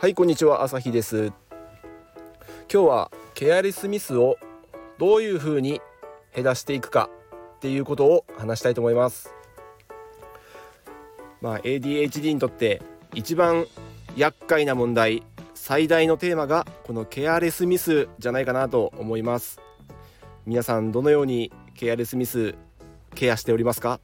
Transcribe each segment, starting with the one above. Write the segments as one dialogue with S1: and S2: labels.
S1: はいこんにちは。朝日です。今日はケアレスミスをどういう風に減らしていくかっていうことを話したいと思います。まあ ADHD にとって一番厄介な問題最大のテーマがこのケアレスミスじゃないかなと思います。皆さんどのようにケアレスミスケアしておりますか？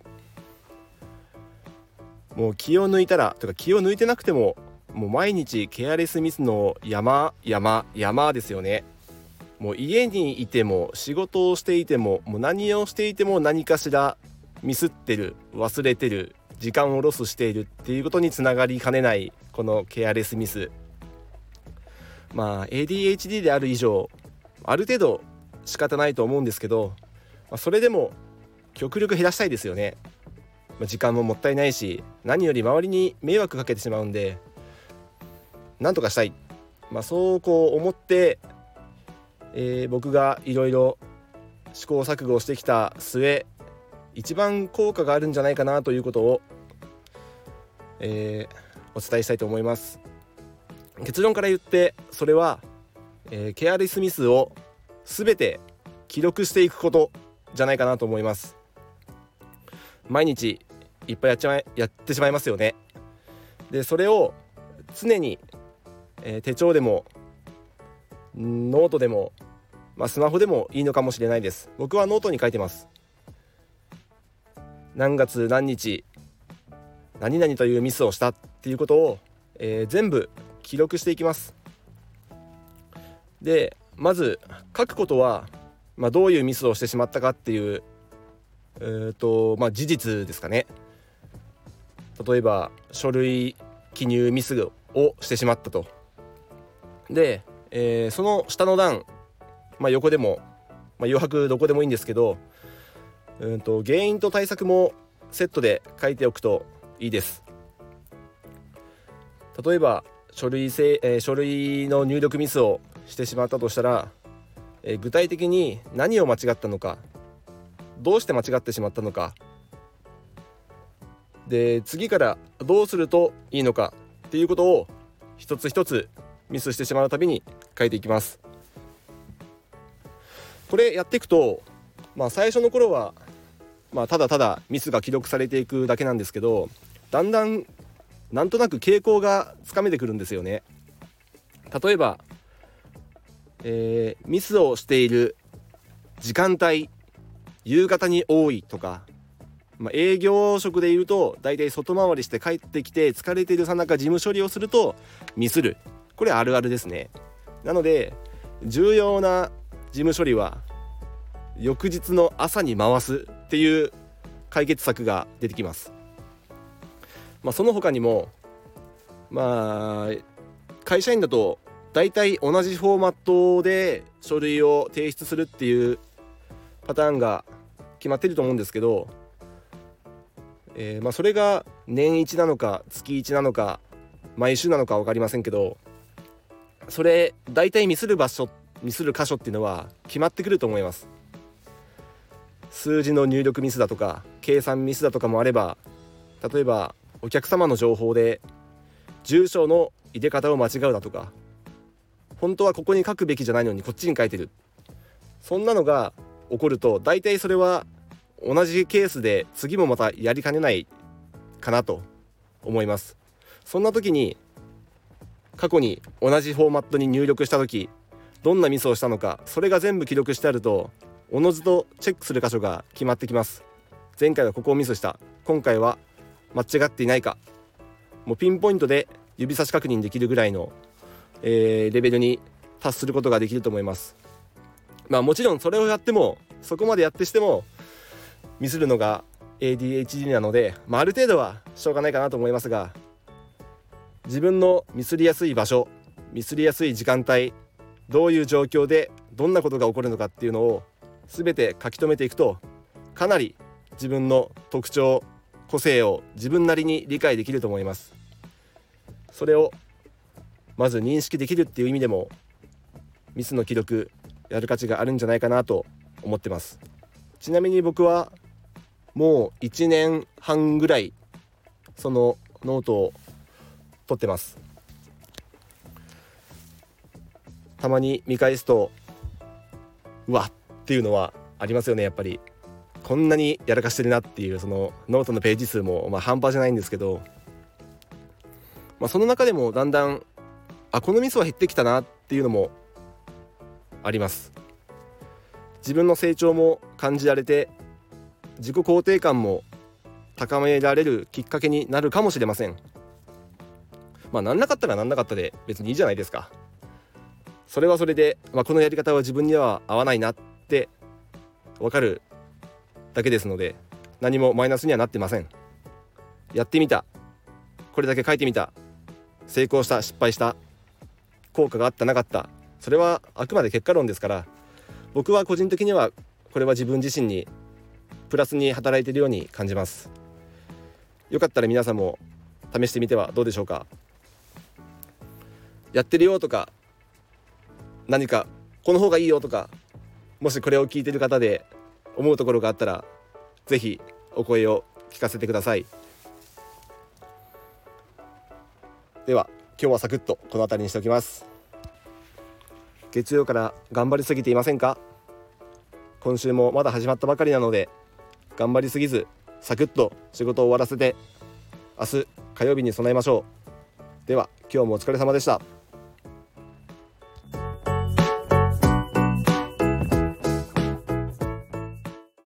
S1: もう気を抜いたらとか気を抜いてなくてももう毎日ケアレスミスの山山山ですよね。もう家にいても仕事をしていてももう何をしていても何かしらミスってる忘れてる時間をロスしているっていうことにつながりかねないこのケアレスミス。まあ ADHD である以上ある程度仕方ないと思うんですけど、まあ、それでも極力減らしたいですよね。ま時間ももったいないし何より周りに迷惑かけてしまうんでなんとかしたい、まあ、そうこう思って、えー、僕がいろいろ試行錯誤してきた末一番効果があるんじゃないかなということを、えー、お伝えしたいと思います。結論から言ってそれは、えー、ケアレスミスを全て記録していくことじゃないかなと思います。毎日いっぱいやっちまいやってしまいますよね。でそれを常にえー、手帳でもノートでも、まあ、スマホでもいいのかもしれないです。僕はノートに書いてます。何月何日何々というミスをしたっていうことを、えー、全部記録していきます。でまず書くことは、まあ、どういうミスをしてしまったかっていうえーとまあ、事実ですかね。例えば書類記入ミスをしてしまったと。で、えー、その下の段、まあ、横でも、まあ、余白どこでもいいんですけどうんと原因と対策もセットで書いておくといいです。例えば書類せ、えー、書類の入力ミスをしてしまったとしたら、えー、具体的に何を間違ったのかどうして間違ってしまったのかで次からどうするといいのかっていうことを一つ一つミスしてしまうたびに変えていきます。これやっていくとまあ最初の頃はまあただただミスが記録されていくだけなんですけどだんだんなんとなく傾向がつかめてくるんですよね。例えば、えー、ミスをしている時間帯夕方に多いとか、まあ、営業職でいうと大体外回りして帰ってきて疲れているさなか事務処理をするとミスる。これあるあるですね。なので重要な事務処理は翌日の朝に回すっていう解決策が出てきます。まあその他にもまあ会社員だと大体同じフォーマットで書類を提出するっていうパターンが決まってると思うんですけど、えー、まあそれが年1なのか月1なのか毎週なのか分かりませんけどそれ大体ミスる場所ミスる箇所っていうのは決まってくると思います。数字の入力ミスだとか計算ミスだとかもあれば例えばお客様の情報で住所の入れ方を間違うだとか本当はここに書くべきじゃないのにこっちに書いてる。そんなのが起こると大体それは同じケースで次もまたやりかねないかなと思います。そんな時に過去に同じフォーマットに入力した時どんなミスをしたのかそれが全部記録してあるとおのずとチェックする箇所が決まってきます。前回はここをミスした。今回は間違っていないか。もうピンポイントで指差し確認できるぐらいの、えー、レベルに達することができると思います。まあもちろんそれをやってもそこまでやってしてもミスるのが ADHD なので、まあ、ある程度はしょうがないかなと思いますが自分のミスりやすい場所ミスりやすい時間帯どういう状況でどんなことが起こるのかっていうのを全て書き留めていくとかなり自分の特徴個性を自分なりに理解できると思います。それをまず認識できるっていう意味でもミスの記録やる価値があるんじゃないかなと思ってます。ちなみに僕はもう1年半ぐらいそのノートを取ってます。たまに見返すとうわっていうのはありますよねやっぱり。こんなにやらかしてるなっていうそのノートのページ数もまあ半端じゃないんですけど、まあ、その中でもだんだんあこのミスは減ってきたなっていうのもあります。自分の成長も感じられて自己肯定感も高められるきっかけになるかもしれません。まあなんなかったらなんなかったで別にいいじゃないですか。それはそれで、まあ、このやり方は自分には合わないなって分かるだけですので何もマイナスにはなってません。やってみた。これだけ書いてみた。成功した。失敗した。効果があったなかった。それはあくまで結果論ですから僕は個人的にはこれは自分自身にプラスに働いているように感じます。よかったら皆さんも試してみてはどうでしょうか。やってるよとか何かこの方がいいよとかもしこれを聞いてる方で思うところがあったら是非お声を聞かせてください。では今日はサクッとこの辺りにしておきます。月曜から頑張りすぎていませんか？今週もまだ始まったばかりなので頑張りすぎずサクッと仕事を終わらせて明日火曜日に備えましょう。では今日もお疲れ様でした。